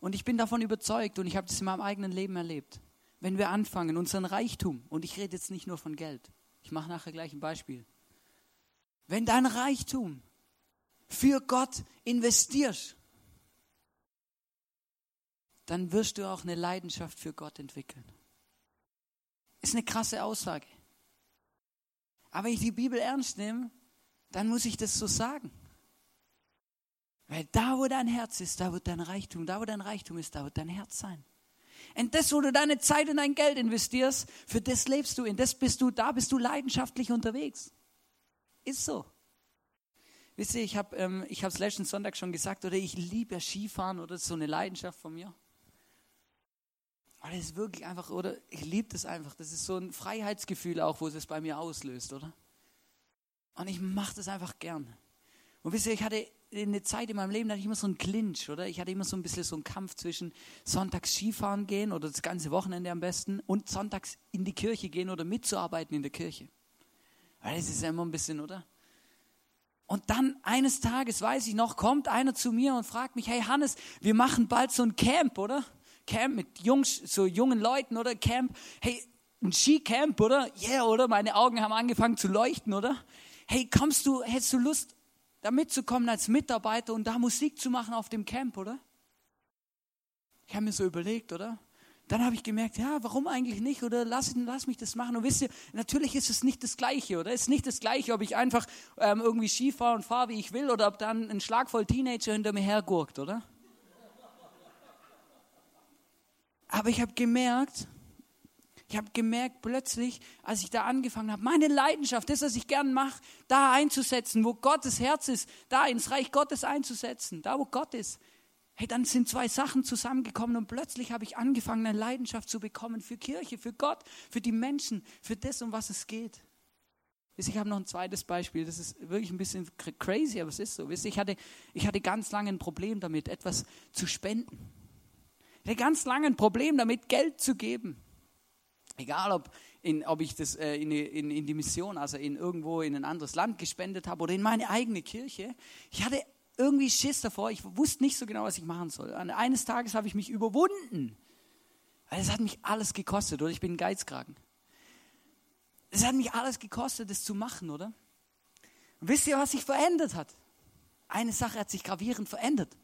Und ich bin davon überzeugt und ich habe das in meinem eigenen Leben erlebt. Wenn wir anfangen, unseren Reichtum, und ich rede jetzt nicht nur von Geld, ich mache nachher gleich ein Beispiel. Wenn dein Reichtum für Gott investierst, dann wirst du auch eine Leidenschaft für Gott entwickeln. Ist eine krasse Aussage. Aber wenn ich die Bibel ernst nehme, dann muss ich das so sagen. Weil da, wo dein Herz ist, da wird dein Reichtum, da, wo dein Reichtum ist, da wird dein Herz sein. Und das, wo du deine Zeit und dein Geld investierst, für das lebst du, in das bist du, da bist du leidenschaftlich unterwegs. Ist so. Wisst ihr, ich habe ähm, es letzten Sonntag schon gesagt, oder ich liebe Skifahren, oder so eine Leidenschaft von mir. Aber das ist wirklich einfach, oder ich liebe das einfach. Das ist so ein Freiheitsgefühl auch, wo es bei mir auslöst, oder? Und ich mache das einfach gern. Und wisst ihr, ich hatte eine Zeit in meinem Leben, da hatte ich immer so einen Clinch, oder? Ich hatte immer so ein bisschen so einen Kampf zwischen sonntags Skifahren gehen oder das ganze Wochenende am besten und sonntags in die Kirche gehen oder mitzuarbeiten in der Kirche. Weil das ist ja immer ein bisschen, oder? Und dann eines Tages, weiß ich noch, kommt einer zu mir und fragt mich, hey Hannes, wir machen bald so ein Camp, oder? Camp mit Jungs, so jungen Leuten, oder? Camp, hey, ein Skicamp, oder? Yeah, oder? Meine Augen haben angefangen zu leuchten, oder? Hey, kommst du, hättest du Lust, da mitzukommen als Mitarbeiter und da Musik zu machen auf dem Camp, oder? Ich habe mir so überlegt, oder? Dann habe ich gemerkt, ja, warum eigentlich nicht? Oder lass, lass mich das machen. Und wisst ihr, natürlich ist es nicht das Gleiche, oder? Ist nicht das Gleiche, ob ich einfach ähm, irgendwie Ski fahre und fahre, wie ich will, oder ob dann ein Schlag voll Teenager hinter mir hergurkt, oder? Aber ich habe gemerkt, ich habe gemerkt plötzlich, als ich da angefangen habe, meine Leidenschaft, das, was ich gern mache, da einzusetzen, wo Gottes Herz ist, da ins Reich Gottes einzusetzen, da wo Gott ist. Hey, dann sind zwei Sachen zusammengekommen und plötzlich habe ich angefangen, eine Leidenschaft zu bekommen für Kirche, für Gott, für die Menschen, für das, um was es geht. Ich habe noch ein zweites Beispiel, das ist wirklich ein bisschen crazy, aber es ist so. Ich hatte, ich hatte ganz lange ein Problem damit, etwas zu spenden. Ich hatte ganz lange ein Problem damit, Geld zu geben. Egal, ob, in, ob ich das äh, in, in, in die Mission, also in irgendwo in ein anderes Land gespendet habe oder in meine eigene Kirche. Ich hatte irgendwie Schiss davor. Ich wusste nicht so genau, was ich machen soll. Und eines Tages habe ich mich überwunden. Weil es hat mich alles gekostet, oder? Ich bin ein Geizkragen. Es hat mich alles gekostet, das zu machen, oder? Und wisst ihr, was sich verändert hat? Eine Sache hat sich gravierend verändert.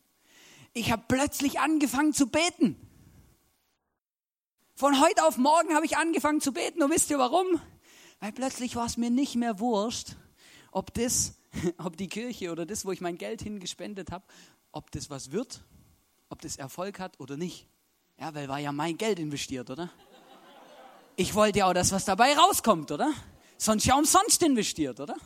Ich habe plötzlich angefangen zu beten. Von heute auf morgen habe ich angefangen zu beten. Und wisst ihr warum? Weil plötzlich war es mir nicht mehr wurscht, ob das, <laughs> ob die Kirche oder das, wo ich mein Geld hingespendet habe, ob das was wird, ob das Erfolg hat oder nicht. Ja, weil war ja mein Geld investiert, oder? Ich wollte ja auch, dass was dabei rauskommt, oder? Sonst ja umsonst investiert, oder?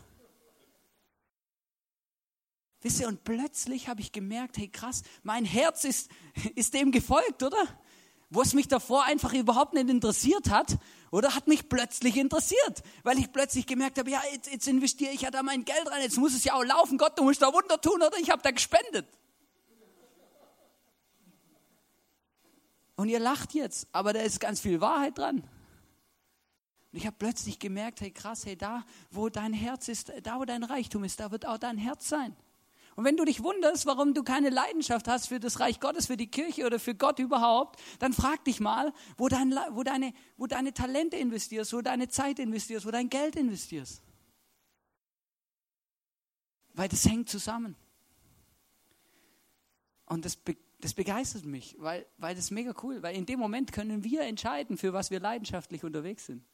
Wisst ihr, und plötzlich habe ich gemerkt, hey krass, mein Herz ist, <laughs> ist dem gefolgt, oder? Wo es mich davor einfach überhaupt nicht interessiert hat, oder hat mich plötzlich interessiert, weil ich plötzlich gemerkt habe, ja, jetzt, jetzt investiere ich ja da mein Geld rein, jetzt muss es ja auch laufen, Gott, du musst da Wunder tun, oder? Ich habe da gespendet. Und ihr lacht jetzt, aber da ist ganz viel Wahrheit dran. Und ich habe plötzlich gemerkt, hey krass, hey, da, wo dein Herz ist, da, wo dein Reichtum ist, da wird auch dein Herz sein. Und wenn du dich wunderst, warum du keine Leidenschaft hast für das Reich Gottes, für die Kirche oder für Gott überhaupt, dann frag dich mal, wo, dein, wo, deine, wo deine Talente investierst, wo deine Zeit investierst, wo dein Geld investierst. Weil das hängt zusammen. Und das, das begeistert mich, weil, weil das ist mega cool, weil in dem Moment können wir entscheiden, für was wir leidenschaftlich unterwegs sind.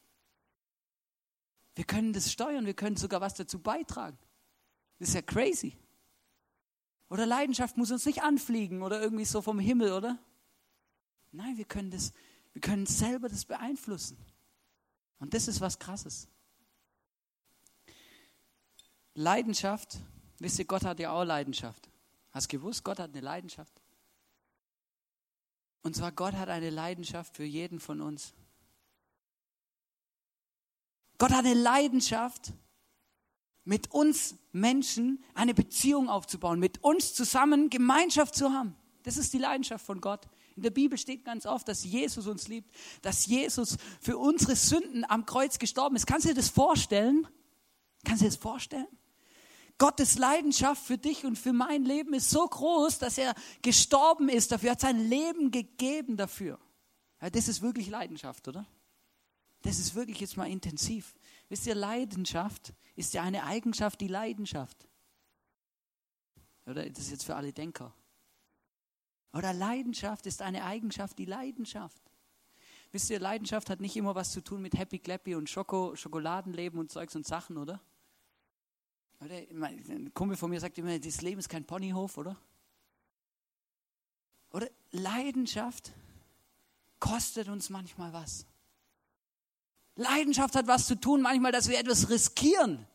Wir können das steuern, wir können sogar was dazu beitragen. Das ist ja crazy. Oder Leidenschaft muss uns nicht anfliegen oder irgendwie so vom Himmel, oder? Nein, wir können das, wir können selber das beeinflussen. Und das ist was Krasses. Leidenschaft, wisst ihr, Gott hat ja auch Leidenschaft. Hast du gewusst, Gott hat eine Leidenschaft? Und zwar, Gott hat eine Leidenschaft für jeden von uns. Gott hat eine Leidenschaft mit uns Menschen eine Beziehung aufzubauen, mit uns zusammen Gemeinschaft zu haben. Das ist die Leidenschaft von Gott. In der Bibel steht ganz oft, dass Jesus uns liebt, dass Jesus für unsere Sünden am Kreuz gestorben ist. Kannst du dir das vorstellen? Kannst du dir das vorstellen? Gottes Leidenschaft für dich und für mein Leben ist so groß, dass er gestorben ist dafür, hat sein Leben gegeben dafür. Ja, das ist wirklich Leidenschaft, oder? Das ist wirklich jetzt mal intensiv. Wisst ihr, Leidenschaft ist ja eine Eigenschaft, die Leidenschaft. Oder das ist jetzt für alle Denker. Oder Leidenschaft ist eine Eigenschaft, die Leidenschaft. Wisst ihr, Leidenschaft hat nicht immer was zu tun mit Happy Clappy und Schoko, Schokoladenleben und Zeugs und Sachen, oder? oder? Ein Kumpel von mir sagt immer, das Leben ist kein Ponyhof, oder? Oder Leidenschaft kostet uns manchmal was. Leidenschaft hat was zu tun, manchmal, dass wir etwas riskieren,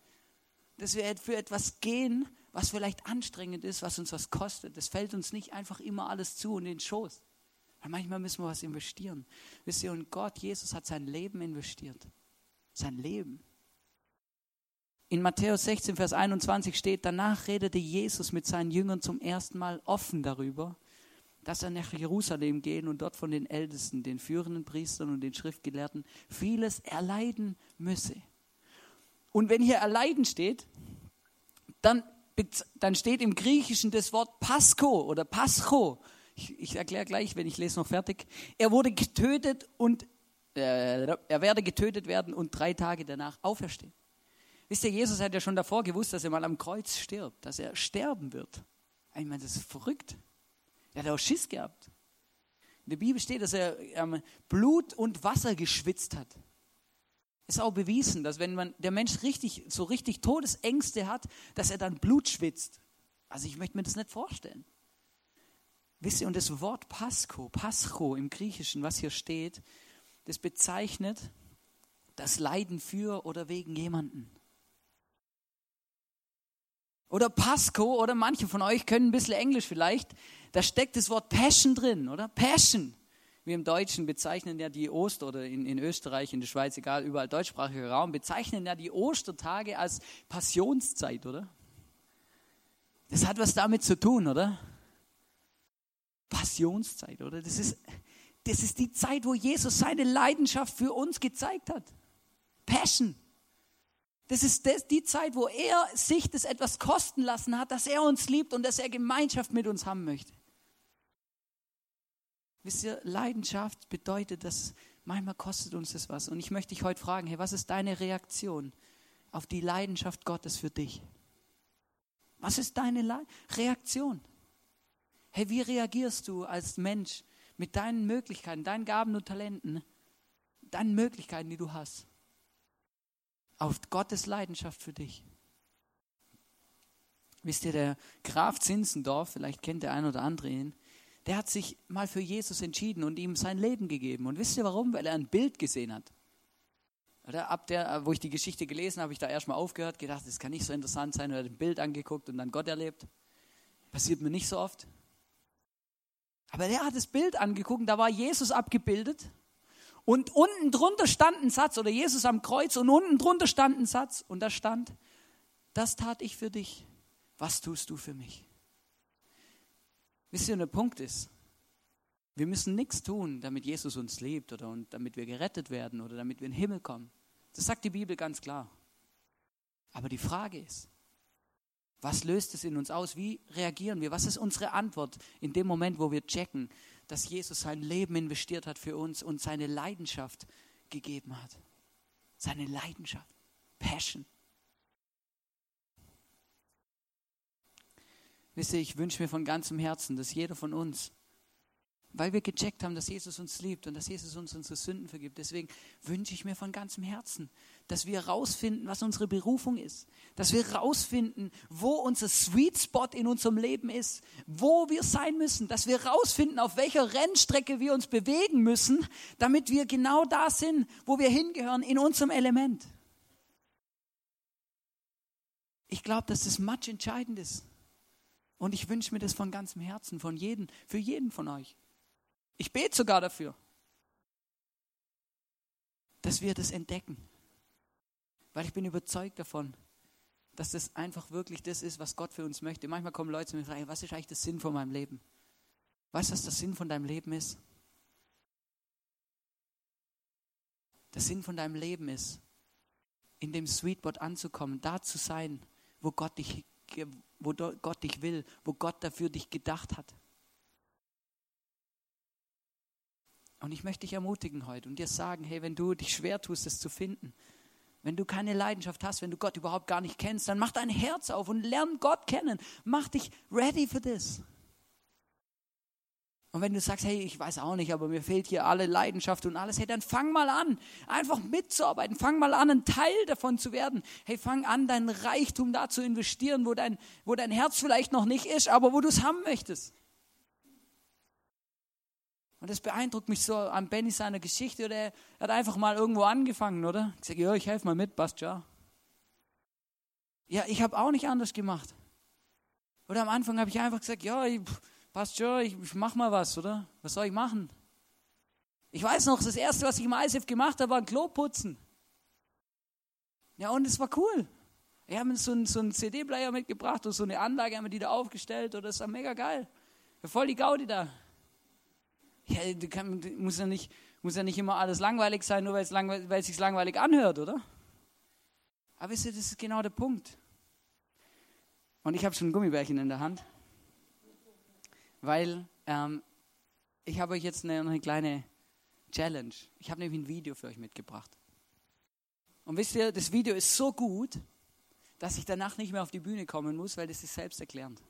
dass wir für etwas gehen, was vielleicht anstrengend ist, was uns was kostet. Das fällt uns nicht einfach immer alles zu und in den Schoß. Weil manchmal müssen wir was investieren. Wisst ihr, und Gott, Jesus hat sein Leben investiert. Sein Leben. In Matthäus 16, Vers 21 steht, danach redete Jesus mit seinen Jüngern zum ersten Mal offen darüber, dass er nach Jerusalem gehen und dort von den Ältesten, den führenden Priestern und den Schriftgelehrten vieles erleiden müsse. Und wenn hier erleiden steht, dann, dann steht im Griechischen das Wort Pascho oder Pascho. Ich, ich erkläre gleich, wenn ich lese noch fertig. Er wurde getötet und äh, er werde getötet werden und drei Tage danach auferstehen. Wisst ihr, Jesus hat ja schon davor gewusst, dass er mal am Kreuz stirbt, dass er sterben wird. Ich meine, das ist verrückt. Er hat auch Schiss gehabt. In der Bibel steht, dass er ähm, Blut und Wasser geschwitzt hat. Ist auch bewiesen, dass wenn man der Mensch richtig so richtig Todesängste hat, dass er dann Blut schwitzt. Also ich möchte mir das nicht vorstellen. Wisst ihr, und das Wort Pascho, Pascho im Griechischen, was hier steht, das bezeichnet das Leiden für oder wegen jemanden. Oder Pasco, oder manche von euch können ein bisschen Englisch vielleicht. Da steckt das Wort Passion drin, oder? Passion. Wir im Deutschen bezeichnen ja die Oster, oder in, in Österreich, in der Schweiz, egal, überall deutschsprachiger Raum, bezeichnen ja die Ostertage als Passionszeit, oder? Das hat was damit zu tun, oder? Passionszeit, oder? Das ist, das ist die Zeit, wo Jesus seine Leidenschaft für uns gezeigt hat. Passion. Das ist die Zeit, wo er sich das etwas kosten lassen hat, dass er uns liebt und dass er Gemeinschaft mit uns haben möchte. Wisst ihr, Leidenschaft bedeutet, dass manchmal kostet uns das was. Und ich möchte dich heute fragen, hey, was ist deine Reaktion auf die Leidenschaft Gottes für dich? Was ist deine Le Reaktion? Hey, wie reagierst du als Mensch mit deinen Möglichkeiten, deinen Gaben und Talenten, deinen Möglichkeiten, die du hast, auf Gottes Leidenschaft für dich? Wisst ihr, der Graf Zinzendorf, vielleicht kennt der ein oder andere ihn, der hat sich mal für Jesus entschieden und ihm sein Leben gegeben. Und wisst ihr warum? Weil er ein Bild gesehen hat. Oder ab der, wo ich die Geschichte gelesen habe, habe ich da erstmal aufgehört, gedacht, das kann nicht so interessant sein, oder ein Bild angeguckt und dann Gott erlebt. Passiert mir nicht so oft. Aber der hat das Bild angeguckt, da war Jesus abgebildet und unten drunter stand ein Satz, oder Jesus am Kreuz und unten drunter stand ein Satz und da stand, das tat ich für dich, was tust du für mich? Wisst ihr, der Punkt ist, wir müssen nichts tun, damit Jesus uns liebt oder und damit wir gerettet werden oder damit wir in den Himmel kommen. Das sagt die Bibel ganz klar. Aber die Frage ist, was löst es in uns aus? Wie reagieren wir? Was ist unsere Antwort in dem Moment, wo wir checken, dass Jesus sein Leben investiert hat für uns und seine Leidenschaft gegeben hat? Seine Leidenschaft, Passion. Wisst ihr, ich wünsche mir von ganzem Herzen, dass jeder von uns, weil wir gecheckt haben, dass Jesus uns liebt und dass Jesus uns unsere Sünden vergibt, deswegen wünsche ich mir von ganzem Herzen, dass wir herausfinden, was unsere Berufung ist, dass wir herausfinden, wo unser Sweet Spot in unserem Leben ist, wo wir sein müssen, dass wir herausfinden, auf welcher Rennstrecke wir uns bewegen müssen, damit wir genau da sind, wo wir hingehören, in unserem Element. Ich glaube, dass das much entscheidend ist. Und ich wünsche mir das von ganzem Herzen, von jedem, für jeden von euch. Ich bete sogar dafür, dass wir das entdecken. Weil ich bin überzeugt davon, dass das einfach wirklich das ist, was Gott für uns möchte. Manchmal kommen Leute zu mir und fragen, was ist eigentlich der Sinn von meinem Leben? Weißt du, was der Sinn von deinem Leben ist? Der Sinn von deinem Leben ist, in dem Sweetbot anzukommen, da zu sein, wo Gott dich wo Gott dich will, wo Gott dafür dich gedacht hat. Und ich möchte dich ermutigen heute und dir sagen, hey, wenn du dich schwer tust, es zu finden, wenn du keine Leidenschaft hast, wenn du Gott überhaupt gar nicht kennst, dann mach dein Herz auf und lern Gott kennen. Mach dich ready für das. Und wenn du sagst, hey, ich weiß auch nicht, aber mir fehlt hier alle Leidenschaft und alles, hey, dann fang mal an, einfach mitzuarbeiten. Fang mal an, ein Teil davon zu werden. Hey, fang an, dein Reichtum da zu investieren, wo dein, wo dein Herz vielleicht noch nicht ist, aber wo du es haben möchtest. Und das beeindruckt mich so an Benny seiner Geschichte. Oder er hat einfach mal irgendwo angefangen, oder? Ich sage, ja, ich helfe mal mit, passt ja. Ja, ich habe auch nicht anders gemacht. Oder am Anfang habe ich einfach gesagt, ja, passt schon, ich, ich mach mal was, oder? Was soll ich machen? Ich weiß noch, das erste, was ich im ISF gemacht habe, war ein Klo putzen. Ja, und es war cool. Wir haben so einen, so einen CD-Player mitgebracht und so eine Anlage haben wir die da aufgestellt und das war mega geil. Voll die Gaudi da. Ja, kann, muss, ja nicht, muss ja nicht immer alles langweilig sein, nur weil es langweilig, sich langweilig anhört, oder? Aber wisst ihr, das ist genau der Punkt. Und ich habe schon ein Gummibärchen in der Hand weil ähm, ich habe euch jetzt eine, eine kleine Challenge. Ich habe nämlich ein Video für euch mitgebracht. Und wisst ihr, das Video ist so gut, dass ich danach nicht mehr auf die Bühne kommen muss, weil das ist selbsterklärend.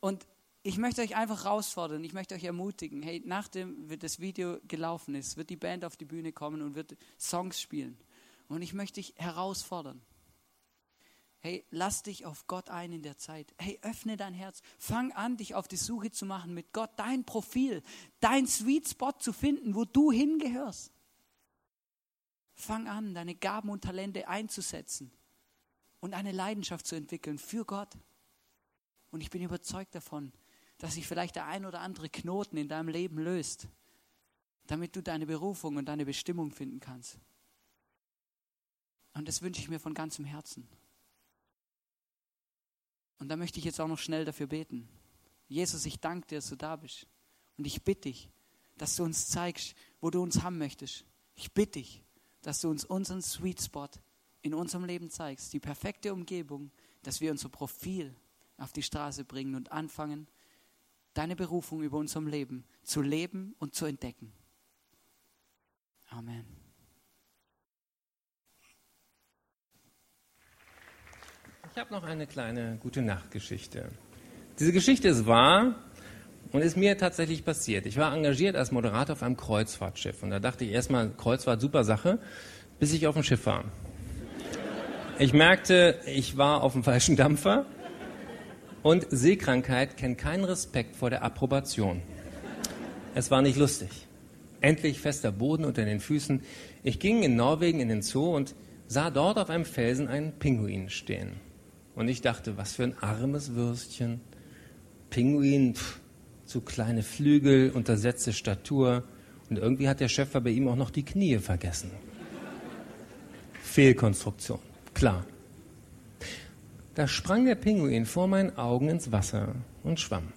Und ich möchte euch einfach herausfordern, ich möchte euch ermutigen, hey, nachdem das Video gelaufen ist, wird die Band auf die Bühne kommen und wird Songs spielen. Und ich möchte dich herausfordern. Hey, lass dich auf Gott ein in der Zeit. Hey, öffne dein Herz. Fang an, dich auf die Suche zu machen mit Gott, dein Profil, dein Sweet Spot zu finden, wo du hingehörst. Fang an, deine Gaben und Talente einzusetzen und eine Leidenschaft zu entwickeln für Gott. Und ich bin überzeugt davon, dass sich vielleicht der ein oder andere Knoten in deinem Leben löst, damit du deine Berufung und deine Bestimmung finden kannst. Und das wünsche ich mir von ganzem Herzen. Und da möchte ich jetzt auch noch schnell dafür beten. Jesus, ich danke dir, dass du da bist. Und ich bitte dich, dass du uns zeigst, wo du uns haben möchtest. Ich bitte dich, dass du uns unseren Sweet Spot in unserem Leben zeigst, die perfekte Umgebung, dass wir unser Profil auf die Straße bringen und anfangen, deine Berufung über unserem Leben zu leben und zu entdecken. Amen. Ich habe noch eine kleine gute Nachtgeschichte. Diese Geschichte ist wahr und ist mir tatsächlich passiert. Ich war engagiert als Moderator auf einem Kreuzfahrtschiff und da dachte ich erstmal, Kreuzfahrt, super Sache, bis ich auf dem Schiff war. Ich merkte, ich war auf dem falschen Dampfer und Seekrankheit kennt keinen Respekt vor der Approbation. Es war nicht lustig. Endlich fester Boden unter den Füßen. Ich ging in Norwegen in den Zoo und sah dort auf einem Felsen einen Pinguin stehen. Und ich dachte, was für ein armes Würstchen. Pinguin, pff, zu kleine Flügel, untersetzte Statur. Und irgendwie hat der Schöpfer bei ihm auch noch die Knie vergessen. Fehlkonstruktion, klar. Da sprang der Pinguin vor meinen Augen ins Wasser und schwamm.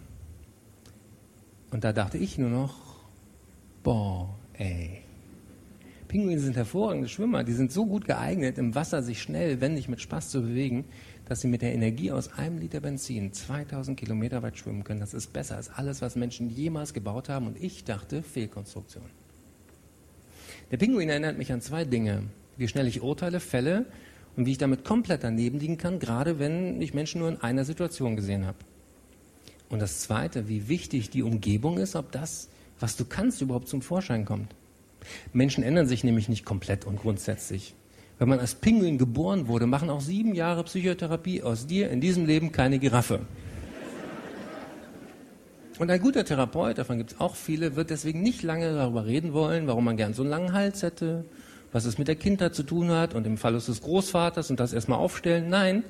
Und da dachte ich nur noch, boah, ey. Pinguine sind hervorragende Schwimmer, die sind so gut geeignet, im Wasser sich schnell, wendig mit Spaß zu bewegen, dass sie mit der Energie aus einem Liter Benzin 2000 Kilometer weit schwimmen können. Das ist besser als alles, was Menschen jemals gebaut haben. Und ich dachte, Fehlkonstruktion. Der Pinguin erinnert mich an zwei Dinge. Wie schnell ich urteile, fälle und wie ich damit komplett daneben liegen kann, gerade wenn ich Menschen nur in einer Situation gesehen habe. Und das Zweite, wie wichtig die Umgebung ist, ob das, was du kannst, überhaupt zum Vorschein kommt. Menschen ändern sich nämlich nicht komplett und grundsätzlich. Wenn man als Pinguin geboren wurde, machen auch sieben Jahre Psychotherapie aus dir in diesem Leben keine Giraffe. Und ein guter Therapeut, davon gibt es auch viele, wird deswegen nicht lange darüber reden wollen, warum man gern so einen langen Hals hätte, was es mit der Kindheit zu tun hat und im Fall des Großvaters und das erstmal aufstellen. Nein,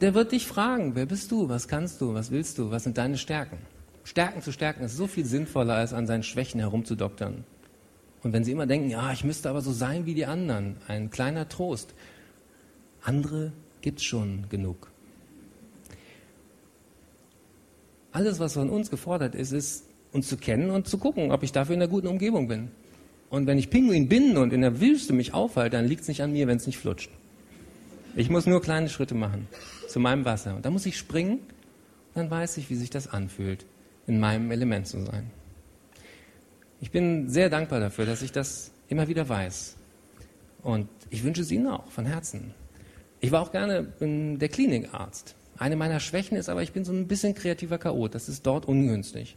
der wird dich fragen, wer bist du, was kannst du, was willst du, was sind deine Stärken. Stärken zu stärken ist so viel sinnvoller, als an seinen Schwächen herumzudoktern. Und wenn Sie immer denken, ja, ich müsste aber so sein wie die anderen, ein kleiner Trost. Andere gibt es schon genug. Alles, was von uns gefordert ist, ist, uns zu kennen und zu gucken, ob ich dafür in einer guten Umgebung bin. Und wenn ich Pinguin bin und in der Wüste mich aufhalte, dann liegt es nicht an mir, wenn es nicht flutscht. Ich muss nur kleine Schritte machen zu meinem Wasser. Und da muss ich springen, dann weiß ich, wie sich das anfühlt, in meinem Element zu sein. Ich bin sehr dankbar dafür, dass ich das immer wieder weiß. Und ich wünsche es Ihnen auch von Herzen. Ich war auch gerne der Klinikarzt. Eine meiner Schwächen ist aber, ich bin so ein bisschen kreativer Chaot. Das ist dort ungünstig.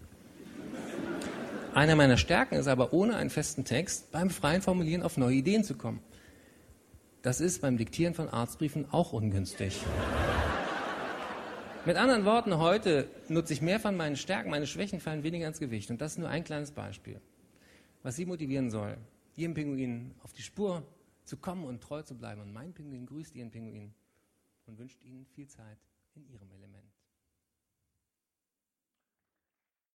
Eine meiner Stärken ist aber, ohne einen festen Text beim freien Formulieren auf neue Ideen zu kommen. Das ist beim Diktieren von Arztbriefen auch ungünstig. Mit anderen Worten, heute nutze ich mehr von meinen Stärken, meine Schwächen fallen weniger ins Gewicht. Und das ist nur ein kleines Beispiel was Sie motivieren soll, Ihrem Pinguin auf die Spur zu kommen und treu zu bleiben. Und mein Pinguin grüßt Ihren Pinguin und wünscht Ihnen viel Zeit in Ihrem Element.